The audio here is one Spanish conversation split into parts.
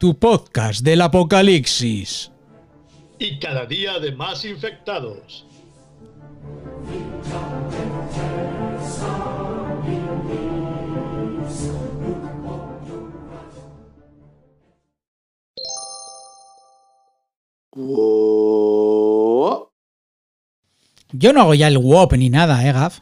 tu podcast del apocalipsis. Y cada día de más infectados. Yo no hago ya el WOP ni nada, ¿eh, Gaf?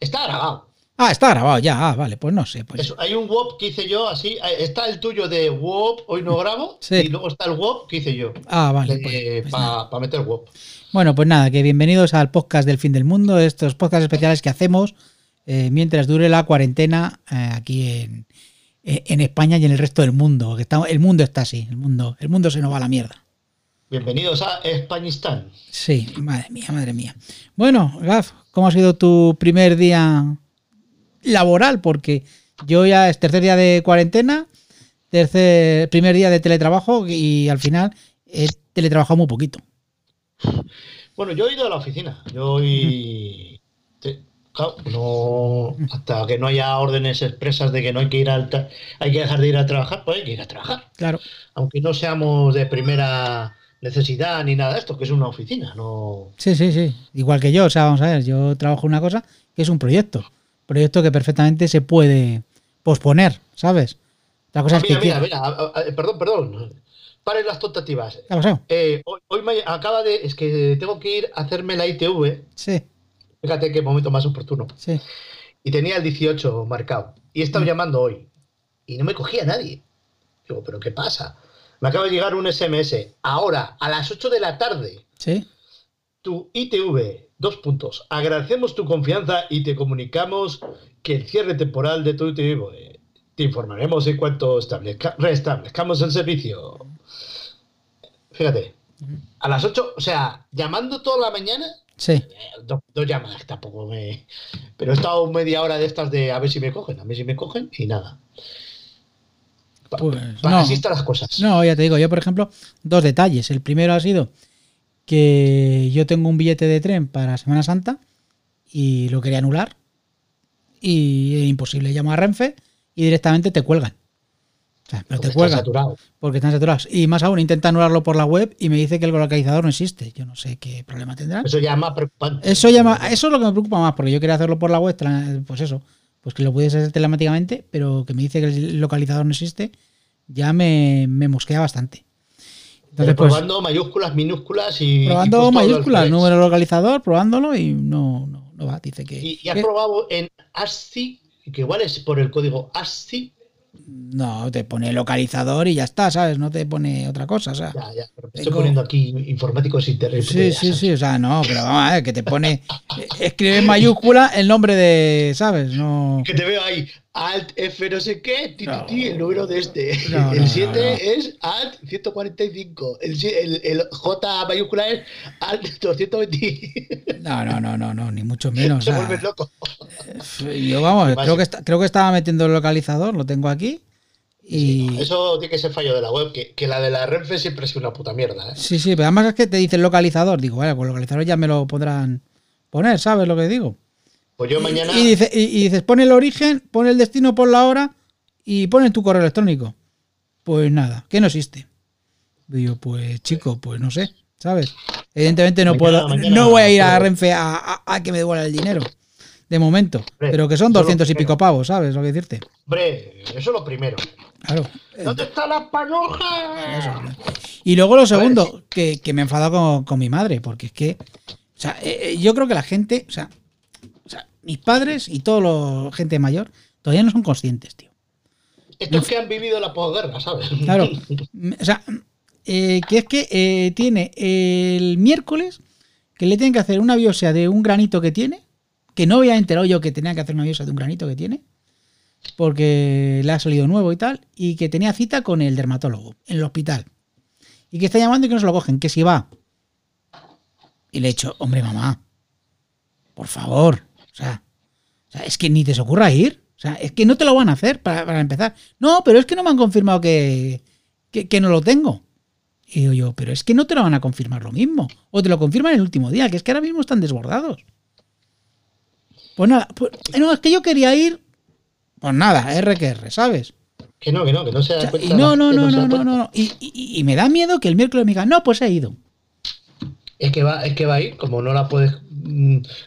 Está grabado. Ah, está grabado ya, ah, vale, pues no sé. Pues... Eso, hay un WOP que hice yo así. eh, Está el tuyo de WOP, hoy no grabo. Sí. Y luego está el WOP que hice yo. Ah, vale. pues- pues nada. Para meter WOP. Bueno, pues nada, que bienvenidos al podcast del fin del mundo, estos podcasts especiales que hacemos eh, mientras dure la cuarentena eh, aquí en, eh, en España y en el resto del mundo. Que está, el mundo está así, el mundo, el mundo se nos va a la mierda. Bienvenidos a Españistán. Sí, madre mía, madre mía. Bueno, Gaf, ¿cómo ha sido tu primer día laboral? Porque yo ya es tercer día de cuarentena, tercer, primer día de teletrabajo y al final he teletrabajado muy poquito. Bueno, yo he ido a la oficina. Yo hoy. te- claro, no, hasta que no haya órdenes expresas de que no hay que ir al hay que dejar de ir a trabajar, pues hay que ir a trabajar. Claro. Aunque no seamos de primera necesidad ni nada de esto, que es una oficina, no. Sí, sí, sí. Igual que yo, o sea, vamos a ver, yo trabajo una cosa que es un proyecto. Proyecto que perfectamente se puede posponer, ¿sabes? La cosa Ah, es que... mira, mira, que- mira, a- a- perdón, perdón. Paren las tentativas. Eh, hoy, hoy me acaba de. Es que tengo que ir a hacerme la ITV. Sí, Fíjate qué momento más oportuno. sí. Y tenía el 18 marcado. Y he estado Mm. llamando hoy. Y no me cogía nadie. Digo, ¿pero qué pasa? Me acaba de llegar un SMS. Ahora, a las 8 de la tarde. Sí. Tu ITV, dos puntos. Agradecemos tu confianza y te comunicamos que el cierre temporal de tu ITV. eh, Te informaremos en cuanto establezca- restablezcamos el servicio. Fíjate. A las 8, o sea, llamando toda la mañana. Sí. eh, Dos, dos llamadas, tampoco me. Pero he estado media hora de estas de a ver si me cogen, a ver si me cogen y nada. Pa- Pues, pa- no. Así están las cosas. No, ya te digo, yo por ejemplo, dos detalles. El primero ha sido que yo tengo un billete de tren para Semana Santa y lo quería anular. Y es imposible. Llamo a Renfe y directamente te cuelgan. O sea, pero Porque te cuelgan. Porque están saturados. Y más aún, intenta anularlo por la web y me dice que el localizador no existe. Yo no sé qué problema tendrán. Eso ya es más preocupante. Eso, llama, eso es lo que me preocupa más, porque yo quería hacerlo por la web, pues eso, pues que lo pudiese hacer telemáticamente, pero que me dice que el localizador no existe, ya me, me mosquea bastante. Entonces, pues, probando mayúsculas, minúsculas y. probando mayúsculas, número localizador, probándolo y no, no, no va. Dice que, Y, y has que- probado en ASCII, que igual es por el código ASCII. no te pone localizador y ya está, ¿sabes? No te pone otra cosa, o sea. Ya, ya, pero me estoy Tengo- poniendo aquí informáticos internet. Sí, sí, sí, o sea, no, pero vamos a ver, que te pone, escribe en mayúscula el nombre de, ¿sabes? No. Que te veo ahí, Alt F no sé qué, ti, No. ti, el número de este. No, el no, 7 no. es Alt 145. El, el, el J mayúscula es Alt 220. No, no, no, no, no, ni mucho menos. Se vuelves loco. Yo vamos, creo que, está- creo que estaba metiendo el localizador, lo tengo aquí. Y Eso tiene que ser fallo de la web, que, que la de la Renfe siempre ha sido una puta mierda. ¿eh? sí, sí, pero además es que te dice el localizador. Digo, vale, pues localizador ya me lo podrán poner, ¿sabes lo que digo? Pues yo mañana. Y, dice, y, y dices, pon el origen, pon el destino, pon la hora y pon en tu correo electrónico. Pues nada, que no existe. Digo, pues chico, pues no sé, ¿sabes? Evidentemente no Mañana- puedo, mañana no voy a ir a. Renfe a, a- a que me devuelva el dinero. De momento. Hombre, Pero que son eso lo 200 y pico pavos, ¿sabes lo que decirte? Hombre, eso es lo primero. Claro. ¿Dónde está la panoja? Eso. Y luego lo segundo, que, que me he enfadado con, con mi madre, porque es que, o sea, eh, eh, yo creo que la gente, o sea, mis padres y toda la gente mayor todavía no son conscientes, tío. Estos que han vivido la posguerra, ¿sabes? Claro. O sea, eh, que es que eh, tiene el miércoles que le tienen que hacer una biopsia de un granito que tiene, que no había enterado yo que tenía que hacer una biopsia de un granito que tiene, porque le ha salido nuevo y tal, y que tenía cita con el dermatólogo en el hospital. Y que está llamando y que no se lo cogen, que si va. Y le he dicho, hombre, mamá, por favor, o sea, o sea, es que ni te se ocurra ir. O sea, es que no te lo van a hacer para, para empezar. No, pero es que no me han confirmado que, que, que no lo tengo. Y digo yo, pero es que no te lo van a confirmar lo mismo. O te lo confirman el último día, que es que ahora mismo están desbordados. Pues nada, pues, no, es que yo quería ir. Pues nada, R que R, ¿sabes? Que no, que no, que no se da O sea, cuenta. no, no, no, no, no, no. Y, y- y me da miedo que el miércoles me diga, no, pues he ido. Es que va, es que va ahí, como no la puedes,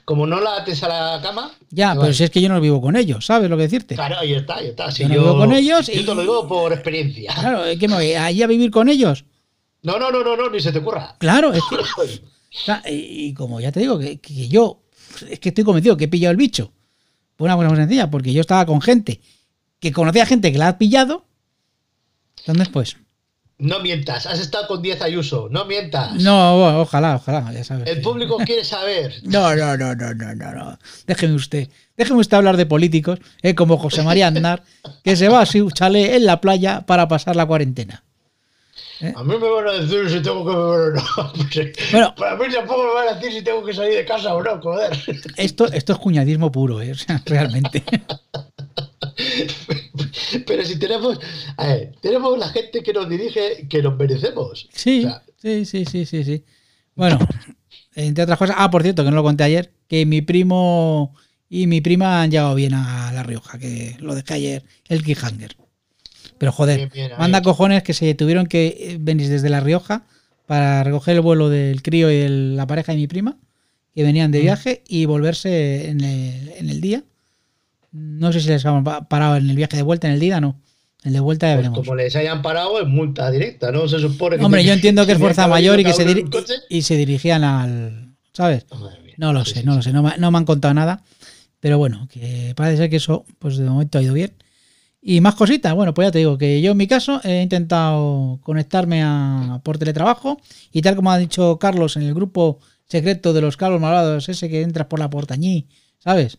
como no la ates a la cama. Ya, pero si es que yo no vivo con ellos, ¿sabes lo que decirte? Claro, ahí está, ahí está. Si Yo no vivo con ellos yo y- te lo digo por experiencia. Claro, es que me voy allí a vivir con ellos. No, no, no, no, no, ni se te ocurra. Claro, es que. y, como ya te digo, que, que yo. Es que estoy convencido que he pillado el bicho. Por una cosa muy sencilla, porque yo estaba con gente que conocía gente que la ha pillado. Entonces, pues. No mientas, has estado con 10 Ayuso, no mientas. No, bueno, ojalá, ojalá, ya sabes. El público quiere saber. No, no, no, no, no, no, no. Déjeme usted. Déjeme usted hablar de políticos, eh, como José María Andar, que se va a su chalet en la playa para pasar la cuarentena. A mí me van a decir si tengo que beber o no. Bueno. Para mí tampoco me van a decir si tengo que salir de casa o no, joder. Esto, esto es cuñadismo puro, eh, o sea, realmente. Pero si tenemos, a ver, tenemos la gente que nos dirige que nos merecemos. Sí, O sea, sí, sí, sí, sí, sí. Bueno, entre otras cosas. Ah, por cierto, que no lo conté ayer, que mi primo y mi prima han llegado bien a La Rioja, que lo dejé ayer, el Kihanger. Pero joder, Bien, bien, ahí. manda cojones que se tuvieron que eh, venir desde La Rioja para recoger el vuelo del crío y el- la pareja de mi prima, que venían Mm. de viaje, y volverse en el, en el día. No sé si les han pa- parado en el viaje de vuelta en el día, no. El de vuelta ya pues veremos. como les hayan parado, es multa directa, ¿no? Se supone que. Hombre, yo entiendo que es fuerza mayor y que se, y se dirigían al. ¿Sabes? Mía. No lo Sí, sé, sí, no sí. lo sé, no me, no me han contado nada. Pero bueno, que parece ser que eso, pues de momento ha ido bien. Y más cositas, bueno, pues ya te digo que yo en mi caso he intentado conectarme a, por teletrabajo y tal como ha dicho Carlos en el grupo secreto de los Carlos Malvados, ese que entras por la portañí, ¿sabes?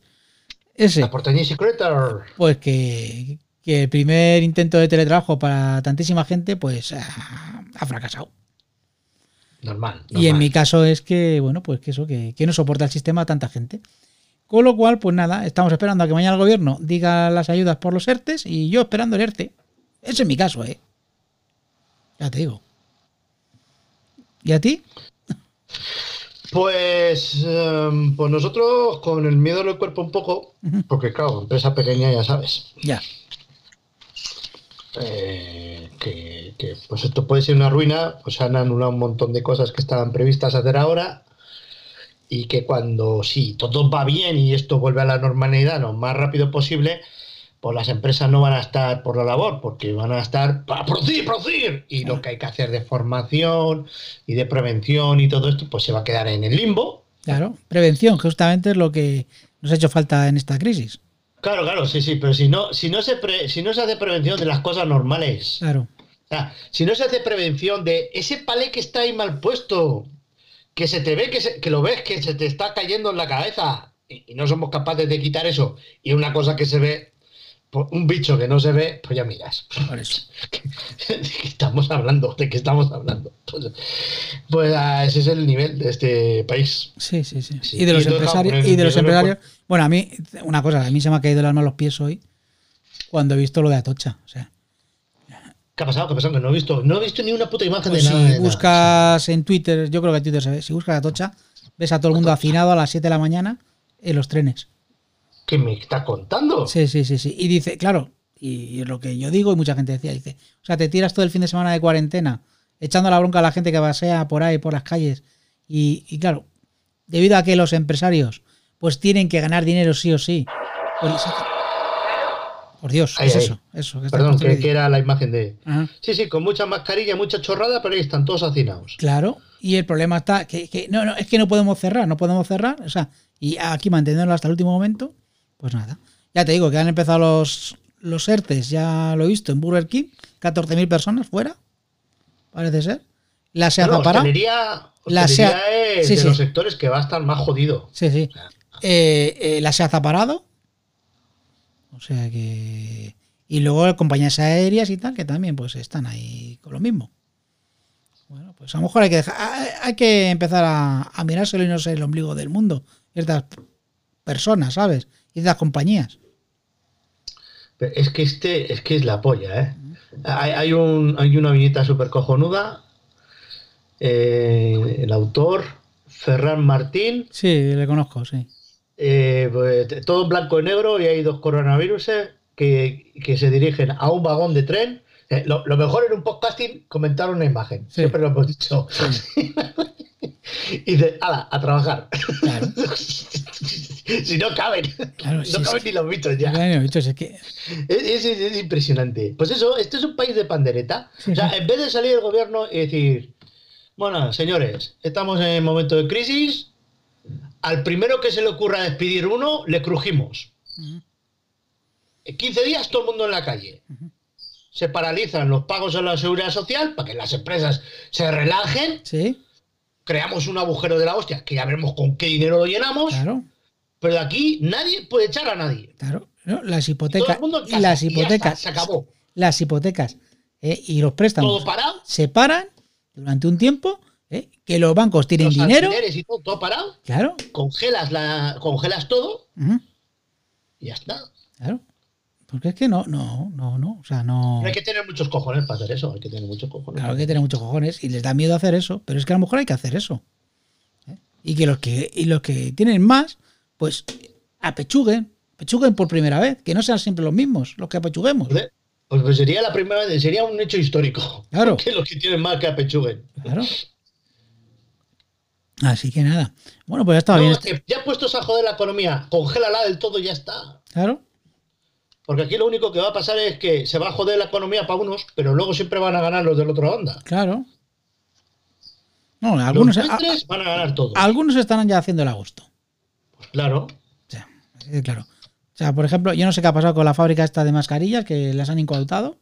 Ese, La porteñía secreta. pues que, que el primer intento de teletrabajo para tantísima gente, pues ha, ha fracasado. Normal. Y en mi caso es que, bueno, pues que eso, que, que no soporta el sistema a tanta gente. Con lo cual, pues nada, estamos esperando a que mañana el gobierno diga las ayudas por los ERTES y yo esperando el ERTE. Ese es mi caso, ¿eh? Ya te digo. ¿Y a ti? Pues, em, pues nosotros con el miedo en el cuerpo un poco, porque claro, empresa pequeña ya sabes, Ya. eh, que, que, pues esto puede ser una ruina, pues se han anulado un montón de cosas que estaban previstas hacer ahora y que cuando sí, todo va bien y esto vuelve a la normalidad lo más rápido posible, pues las empresas no van a estar por la labor, porque van a estar para producir, producir, y lo que hay que hacer de formación y de prevención y todo esto, pues se va a quedar en el limbo. Claro. Prevención, justamente es lo que nos ha hecho falta en esta crisis. Claro, claro, sí, sí, pero si no, si no se pre- si no se hace prevención de las cosas normales, Claro. o sea, si no se hace prevención de ese palé que está ahí mal puesto, que se te ve, que, se- que lo ves, que se te está cayendo en la cabeza, y, y no somos capaces de quitar eso, y una cosa que se ve, un bicho que no se ve, pues ya miras. ¿De qué estamos hablando? ¿De qué estamos hablando? Pues, pues, ah, ese es el nivel de este país. Sí, sí, sí. Sí, Y de los y empresarios. Y de los empresarios. Bueno, a mí, una cosa, a mí se me ha caído el alma a los pies hoy cuando he visto lo de Atocha. O sea, ¿Qué ha pasado? ¿Qué ha pasado? Que no he visto, no he visto ni una puta imagen Pues de nada. si de nada. buscas en Twitter, yo creo que en Twitter se ve, si buscas a Tocha, ves a todo el mundo hacinado a las 7 de la mañana en los trenes. ¿Qué me está contando? Sí, sí, sí, sí. Y dice, claro, y lo que yo digo y mucha gente decía, dice, o sea, te tiras todo el fin de semana de cuarentena echando la bronca a la gente que pasea por ahí, por las calles. Y, y claro, debido a que los empresarios pues tienen que ganar dinero sí o sí. pues Por Dios, Ahí, es ahí. eso, eso. que Perdón, que, era la imagen de. Ajá. Sí, sí, con mucha mascarilla, mucha chorrada, pero ahí están todos hacinados. Claro, y el problema está que, que no, no, es que no podemos cerrar, no podemos cerrar, o sea, y aquí manteniéndolo hasta el último momento, pues nada. Ya te digo que han empezado los, los ERTES, ya lo he visto en Burger King, 14.000 personas fuera, parece ser. La SEAT Bueno, hostelería, La SEAT es sí, de sí. los sectores que va a estar más jodido. Sí, sí. Eh, eh, la SEAT ha parado. O sea que... Y luego compañías aéreas y tal, que también pues están ahí con lo mismo. Bueno, pues a lo mejor hay que dejar, hay, hay que empezar a, a mirárselo y no ser el ombligo del mundo. Estas personas, ¿sabes? Y estas compañías. Pero es que este, es que es la polla, ¿eh? Hay, hay un, hay una viñeta súper cojonuda. eh, el autor, Ferran Martín, Sí, le conozco, sí. eh, pues, todo en blanco y negro y hay dos coronavirus que, que se dirigen a un vagón de tren. Eh, lo, lo mejor en un podcasting comentar una imagen. Sí. Siempre lo hemos dicho. y dice, ala, a trabajar. Claro. si no caben. Claro, no caben ni los bichos ya. Bueno, bichos, es que. Es, es- es- es impresionante. Pues eso, este es un país de pandereta. Sí, o sea, sí. en vez de salir el gobierno y decir, bueno, señores, estamos en momento de crisis, al primero que se le ocurra despedir uno, le crujimos. En 15 días todo el mundo en la calle. Se paralizan los pagos a la seguridad social para que las empresas se relajen. Sí, Creamos un agujero de la hostia, que ya veremos con qué dinero lo llenamos. claro, Pero de aquí nadie puede echar a nadie. claro. ¿no? Las hipotecas. Y las y hipotecas. se acabó. Las hipotecas ¿eh? y los préstamos Todo parado. se paran durante un tiempo. ¿eh? Que los bancos tienen los dinero. y todo, todo parado. Claro. congelas la congelas todo y ya está. Claro. Porque es que no, no, no, no. O sea, no. No hay que tener muchos cojones para hacer eso, hay que tener muchos cojones. Claro hay que tener muchos cojones y les da miedo hacer eso, pero es que a lo mejor hay que hacer eso. ¿eh? Y que los que y los que tienen más, pues apechuguen, apechuguen por primera vez, que no sean siempre los mismos los que apechuguemos. Pues, pues sería la primera vez, sería un hecho histórico. Claro. Que los que tienen más que apechuguen. Claro. Así que nada. Bueno, pues ya estaba No, bien. ya puestos a joder la economía, congélala del todo y ya está. Claro. Porque aquí lo único que va a pasar es que se va a joder la economía para unos, pero luego siempre van a ganar los del otro banda. Claro. No, algunos, los a- van a ganar todos. algunos están ya haciendo el agosto. Claro. O sea, así de claro. O sea, por ejemplo, yo no sé qué ha pasado con la fábrica esta de mascarillas que las han incautado.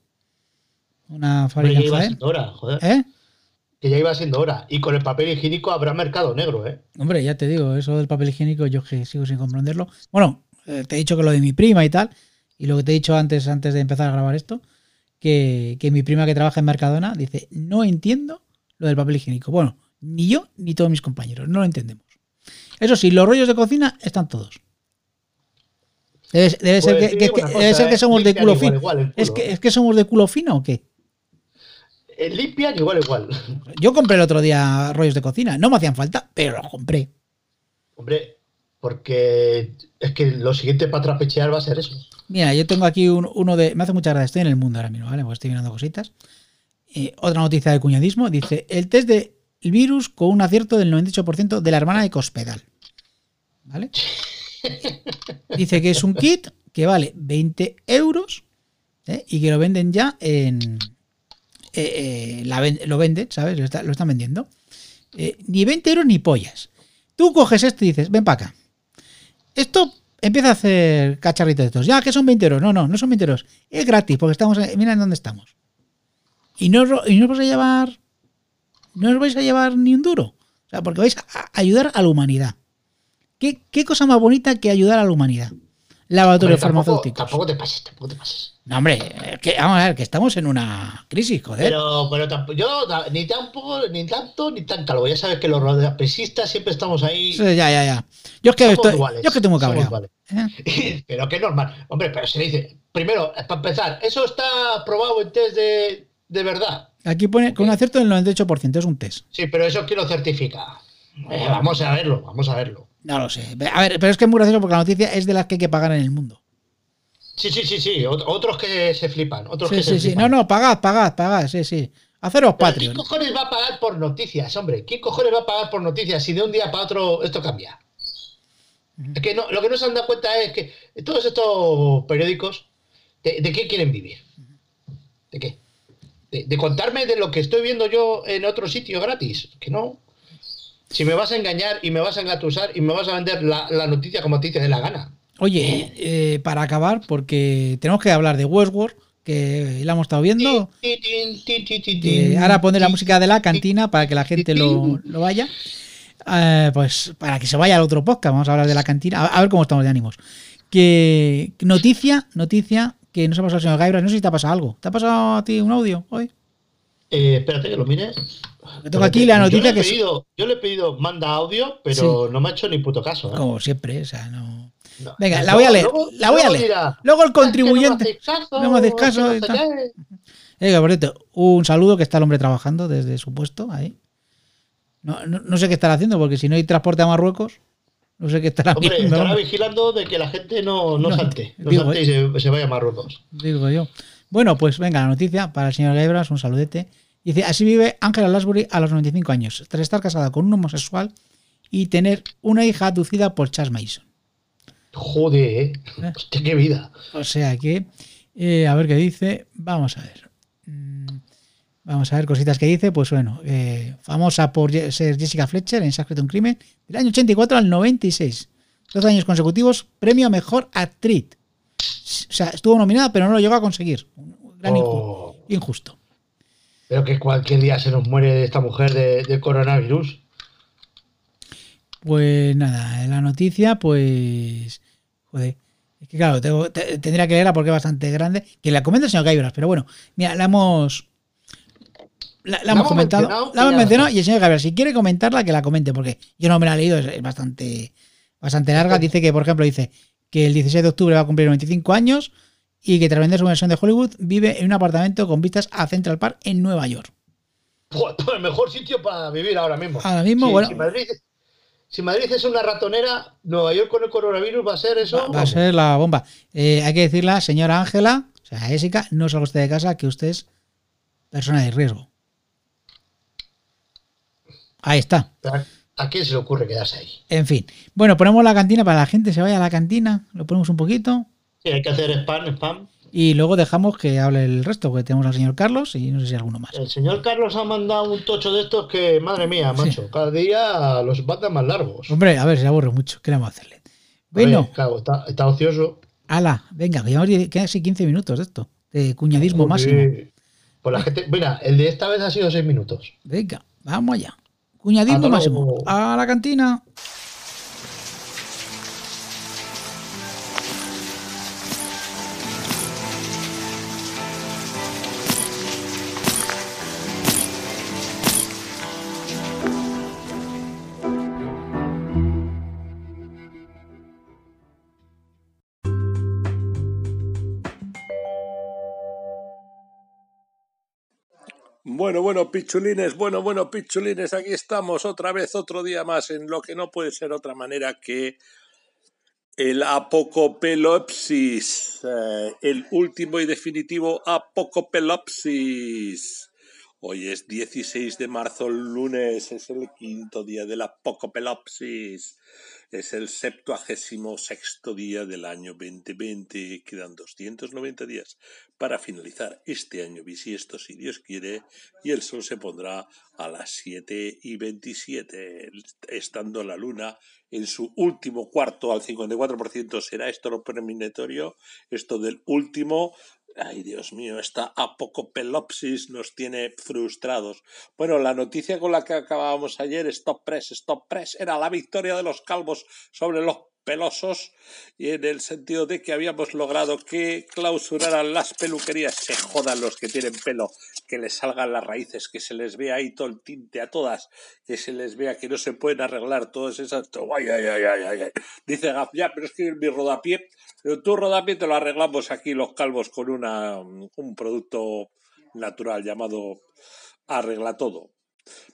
Una fábrica ya en iba siendo hora, joder. ¿Eh? Que ya iba siendo hora. Y con el papel higiénico habrá mercado negro, ¿eh? Hombre, ya te digo, eso del papel higiénico yo que sigo sin comprenderlo. Bueno, eh, te he dicho que lo de mi prima y tal, y lo que te he dicho antes, antes de empezar a grabar esto, que, que mi prima que trabaja en Mercadona dice, no entiendo lo del papel higiénico. Bueno, ni yo ni todos mis compañeros, no lo entendemos. Eso sí, los rollos de cocina están todos. Debe, debe ser, Pues que, que- que- debe ser que ¿eh? somos de culo fino. igual Es que, es que somos de culo fino o qué? Eh, Limpian igual, igual. Yo compré el otro día rollos de cocina, no me hacían falta, pero los compré. Hombre, porque es que lo siguiente para trapechear va a ser eso. Mira, yo tengo aquí un- uno de. Me hace mucha gracia, estoy en el mundo ahora mismo, ¿vale? Pues estoy mirando cositas. Eh, otra noticia de cuñadismo: dice: el test del virus con un acierto del 98% de la hermana de Cospedal. ¿Vale? Dice que es un kit que vale 20 euros ¿eh? y que lo venden ya en. eh, eh, la lo venden, ¿sabes? Lo, está- lo están vendiendo. Ni 20 euros ni pollas. Tú coges esto y dices: ven para acá. Esto empieza a hacer cacharritos de estos. Ya, que son 20 euros. No, no, no son 20 euros. Es gratis porque estamos. Mira en dónde estamos. Y no, y no os vais a llevar. No os vais a llevar ni un duro. O sea, porque vais a ayudar a la humanidad. ¿Qué, qué cosa más bonita que ayudar a la humanidad? Laboratorios farmacéuticos. tampoco te pases, tampoco te pases. No, hombre, que, vamos a ver, que estamos en una crisis, joder. Pero, pero tampoco, yo ni tampoco, ni tanto, ni tan calvo. Ya sabes que los rodapesistas siempre estamos ahí. Sí, ya, ya, ya. Yo es que, Somos estoy, iguales, yo es que somos cabreado. ¿eh? pero que es normal. Hombre, pero se le dice, primero, para empezar, eso está probado en test de, de verdad. Aquí pone con un acierto del 98%, es un test. Sí, pero eso quién lo certifica. Eh, vamos a verlo, vamos a verlo. No lo sé. A ver, pero es que es muy gracioso porque la noticia es de las que hay que pagar en el mundo. Sí, sí, sí, sí. ot- Otros que se flipan. Otros Sí, que sí, se sí. flipan. No, no, pagad, pagad, pagad, sí, sí. Haceros Patreon. ¿Quién cojones va a pagar por noticias, hombre? ¿Quién cojones va a pagar por noticias si de un día para otro esto cambia? Es que no, lo que no se han dado cuenta es que todos estos periódicos, ¿de, de qué quieren vivir? ¿De qué? De, de contarme de lo que estoy viendo yo en otro sitio gratis. Que no. Si me vas a engañar y me vas a engatusar y me vas a vender la, la noticia como a ti te dé la gana. Oye, eh, para acabar, porque tenemos que hablar de Westworld, que la hemos estado viendo. Eh, ahora pondré la música de la cantina para que la gente lo, lo vaya. Eh, pues para que se vaya al otro podcast, vamos a hablar de la cantina. A, a ver cómo estamos de ánimos. Que noticia, noticia que nos ha pasado al señor Gaibra. No sé si te ha pasado algo. ¿Te ha pasado a ti un audio hoy? Eh, espérate que lo mire. Que tengo aquí la Yo noticia he que pedido- Yo le he pedido manda audio, pero no me ha hecho ni puto caso. ¿eh? Como siempre, o sea, no. No. Venga, la voy a leer, luego- la voy a leer. Luego el "Es que contribuyente. No no me hacéis caso no que, por cierto, un saludo que está el hombre trabajando desde su puesto ahí. No, no, no sé qué estará haciendo, porque si no hay transporte a Marruecos, No sé qué estará Hombre, viendo. estará vigilando de que la gente no, no, No, salte, no digo, salte y se, se vaya a Marruecos. Digo yo. Bueno, pues venga, la noticia para el señor Gaibras, un saludete. Dice, así vive Ángela Lasbury a los 95 años, tras estar casada con un homosexual y tener una hija aducida por Charles Mason. Joder, ¿eh? Eh. Hostia, qué vida. O sea que, eh, a ver qué dice. Vamos a ver. Vamos a ver cositas que dice. Pues bueno, eh, famosa por ser Jessica Fletcher en Secreto un Crimen, del año 84 al 96. 12 años consecutivos, premio a mejor actriz. O sea, estuvo nominada, pero no lo llegó a conseguir. Un gran Oh, injusto. pero que cualquier día se nos muere esta mujer de, de coronavirus. Pues nada, en la noticia, pues. Joder. Es que claro, tengo- te- tendría que leerla porque es bastante grande. Que la comenta el señor Gaibras, pero bueno, mira, la hemos. La, la La hemos comentado. mencionado La hemos mencionado y el señor Gaibras, si quiere comentarla, que la comente, porque yo no me la he leído, es, es bastante, bastante larga. Dice que, por ejemplo, dice que el 16 de octubre va a cumplir 25 años y que tras vender su versión de Hollywood vive en un apartamento con vistas a Central Park en Nueva York. Joder, pues el mejor sitio para vivir ahora mismo. Ahora mismo, Si- bueno. Si Madrid, si Madrid es una ratonera, Nueva York con el coronavirus va a ser eso. Va, va a ser la bomba. Eh, hay que decirla, señora Ángela, o sea, Jessica, no salga usted de casa, que usted es persona de riesgo. Ahí está. ¿A- ¿A quién se le ocurre quedarse ahí? En fin. Bueno, ponemos la cantina para que la gente se vaya a la cantina. Lo ponemos un poquito. Sí, hay que hacer spam, spam. Y luego dejamos que hable el resto, porque tenemos al señor Carlos y no sé si alguno más. El señor Carlos ha mandado un tocho de estos que, madre mía, macho, cada día los mandan más largos. Hombre, a ver, se aburre mucho. ¿Qué le vamos a hacerle? Oye, Bueno, claro, está, está ocioso. ala, venga, que llevamos casi 15 minutos de esto. De cuñadismo máximo. Pues la gente, mira, el de esta vez ha sido seis minutos. Venga, vamos allá. Cuñadismo Hasta máximo. A la cantina. Bueno, bueno, pichulines, bueno, bueno, pichulines, aquí estamos otra vez, otro día más, en lo que no puede ser otra manera que el apocopelopsis, eh, el último y definitivo apocopelopsis. Hoy es 16 de marzo, lunes, es el quinto día del apocopelopsis. Es el septuagésimo sexto día del año 2020. Quedan 290 días para finalizar este año bisiesto, si Dios quiere, y el sol se pondrá a las 7 y 27, estando la luna en su último cuarto al 54%. ¿Será esto lo premonitorio? Esto del último. Ay, Dios mío, esta apocopelopsis nos tiene frustrados. Bueno, la noticia con la que acabábamos ayer, Stop Press, Stop Press, era la victoria de los calvos sobre los pelosos y en el sentido de que habíamos logrado que clausuraran las peluquerías, se jodan los que tienen pelo, que les salgan las raíces, que se les vea ahí todo el tinte a todas, que se les vea que no se pueden arreglar todas esas... Ay, ay, ay, ay, ay. Dice Gaf, ya, pero es que mi rodapié, pero tu rodapié te lo arreglamos aquí los calvos con una, un producto natural llamado Arregla Todo.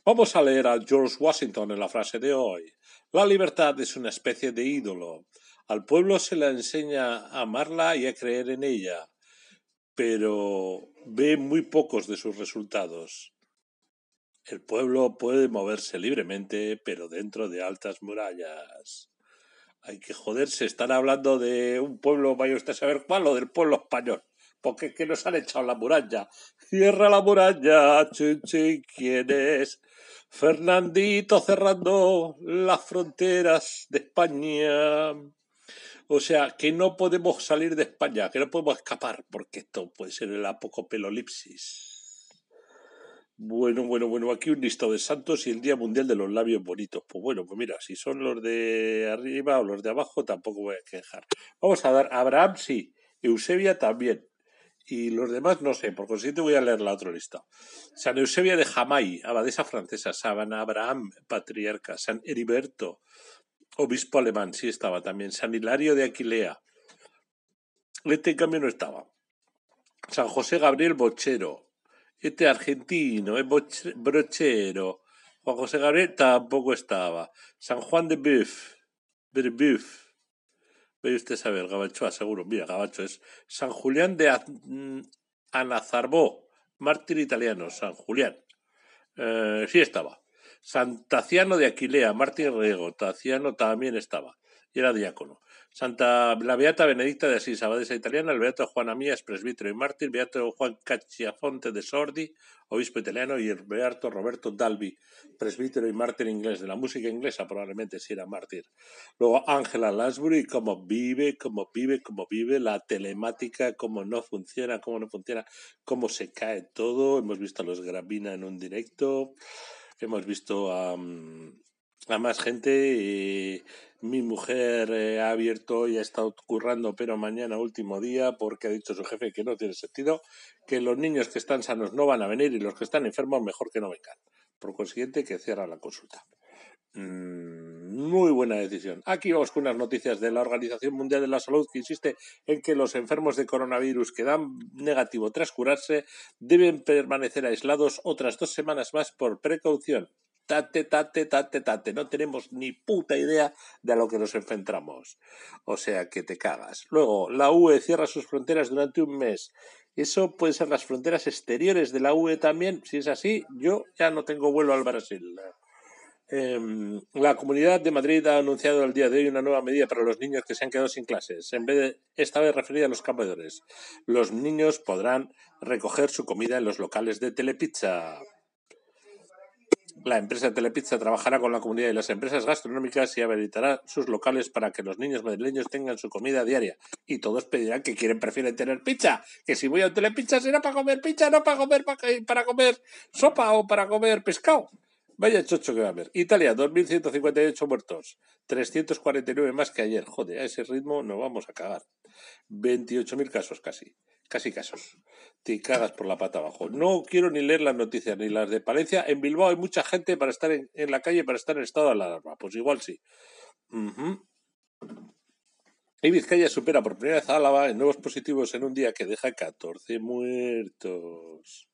Vamos a leer a George Washington en la frase de hoy. La libertad es una especie de ídolo. Al pueblo se le enseña a amarla y a creer en ella, pero ve muy pocos de sus resultados. El pueblo puede moverse libremente, pero dentro de altas murallas. Hay que joderse, están hablando de un pueblo, vaya usted a saber cuál, o del pueblo español. Porque es que nos han echado la muralla. Cierra la muralla, chin, chin, ¿quién es? Fernandito cerrando las fronteras de España. O sea, que no podemos salir de España, que no podemos escapar, porque esto puede ser el apocopelolipsis. Bueno, bueno, bueno, aquí un listado de santos y el Día Mundial de los Labios Bonitos. Pues bueno, pues mira, si son los de arriba o los de abajo, tampoco voy a quejar. Vamos a dar Abraham, sí, Eusebia también. Y los demás no sé, por consiguiente voy a leer la otra lista. San Eusebia de Jamay, abadesa francesa, San Abraham, patriarca, San Heriberto, obispo alemán, sí estaba también, San Hilario de Aquilea, este en cambio no estaba, San José Gabriel Bochero, este argentino, es brochero, Juan José Gabriel tampoco estaba, San Juan de Boeuf, Brebeuf. Ve usted saber, Gabachoa, seguro. Mira, Gabacho es San Julián de Anazarbó, mártir italiano, San Julián. Eh, sí estaba. Santaciano de Aquilea, Martín Riego, Taciano también estaba. Y era diácono. Santa la Beata Benedicta de Asís, abadesa italiana, el Beato Juan Amías, presbítero y mártir, Beato Juan Cacciafonte de Sordi, obispo italiano, y el Beato Roberto Dalby, presbítero y mártir inglés, de la música inglesa probablemente si era mártir. Luego Angela Lansbury, cómo vive, cómo vive, cómo vive, la telemática, cómo no funciona, cómo no funciona, cómo se cae todo. Hemos visto a los Gravina en un directo, hemos visto a... a más gente mi mujer eh, ha abierto y ha estado currando, pero mañana último día, porque ha dicho su jefe que no tiene sentido, que los niños que están sanos no van a venir y los que están enfermos mejor que no vengan. Por consiguiente, que cierra la consulta. Mm, muy buena decisión. Aquí vamos con unas noticias de la Organización Mundial de la Salud que insiste en que los enfermos de coronavirus que dan negativo tras curarse deben permanecer aislados otras dos semanas más por precaución tate, tate, tate, tate. No tenemos ni puta idea de a lo que nos enfrentamos. O sea, que te cagas. Luego, la UE cierra sus fronteras durante un mes. Eso puede ser las fronteras exteriores de la UE también. Si es así, yo ya no tengo vuelo al Brasil. Em, la Comunidad de Madrid ha anunciado el día de hoy una nueva medida para los niños que se han quedado sin clases, en vez de esta vez referida a los comedores. Los niños podrán recoger su comida en los locales de Telepizza. La empresa Telepizza trabajará con la comunidad y las empresas gastronómicas y habilitará sus locales para que los niños madrileños tengan su comida diaria. Y todos pedirán que quieren, prefieren tener pizza. Que si voy a un Telepizza será para comer pizza, no para comer, para comer sopa o para comer pescado. Vaya chocho que va a haber. Italia, 2.158 muertos. 349 más que ayer. Joder, a ese ritmo nos vamos a cagar. 28.000 casos casi casi casos. Te cagas por la pata abajo. No quiero ni leer las noticias, ni las de Palencia. En Bilbao hay mucha gente para estar en, la calle, para estar en estado de alarma. Pues igual sí. Y Vizcaya supera por primera vez a Álava en nuevos positivos en un día que deja 14 muertos.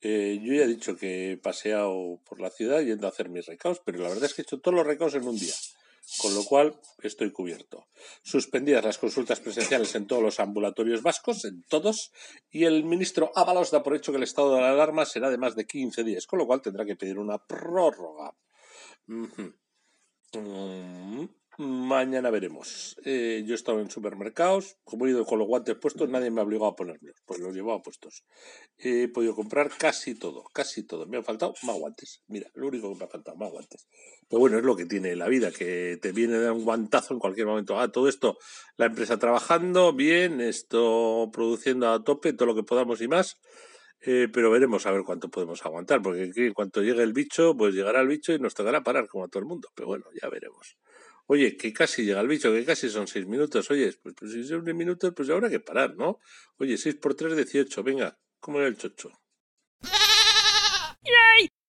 Eh, yo ya he dicho que he paseado por la ciudad yendo a hacer mis recaos, pero la verdad es que he hecho todos los recaos en un día con lo cual estoy cubierto. Suspendidas las consultas presenciales en todos los ambulatorios vascos, en todos, y el ministro Ábalos da por hecho que el estado de la alarma será de más de 15 días, con lo cual tendrá que pedir una prórroga. Mañana veremos. Eh, yo he estado en supermercados, como he ido con los guantes puestos, nadie me ha obligado a ponérmelos, pues los llevaba puestos. He podido comprar casi todo, casi todo. Me han faltado más guantes. Mira, lo único que me ha faltado, más guantes. Pero bueno, es lo que tiene la vida, que te viene de un guantazo en cualquier momento. Ah, todo esto, la empresa trabajando bien, esto produciendo a tope, todo lo que podamos y más. Eh, pero veremos a ver cuánto podemos aguantar, porque en cuanto llegue el bicho, pues llegará el bicho y nos tocará parar como a todo el mundo. Pero bueno, ya veremos. Oye, que casi llega el bicho, que casi son seis minutos. Oye, pues, pues si son minutos, pues habrá que parar, ¿no? Oye, seis por tres, dieciocho. Venga, ¿cómo era el chocho?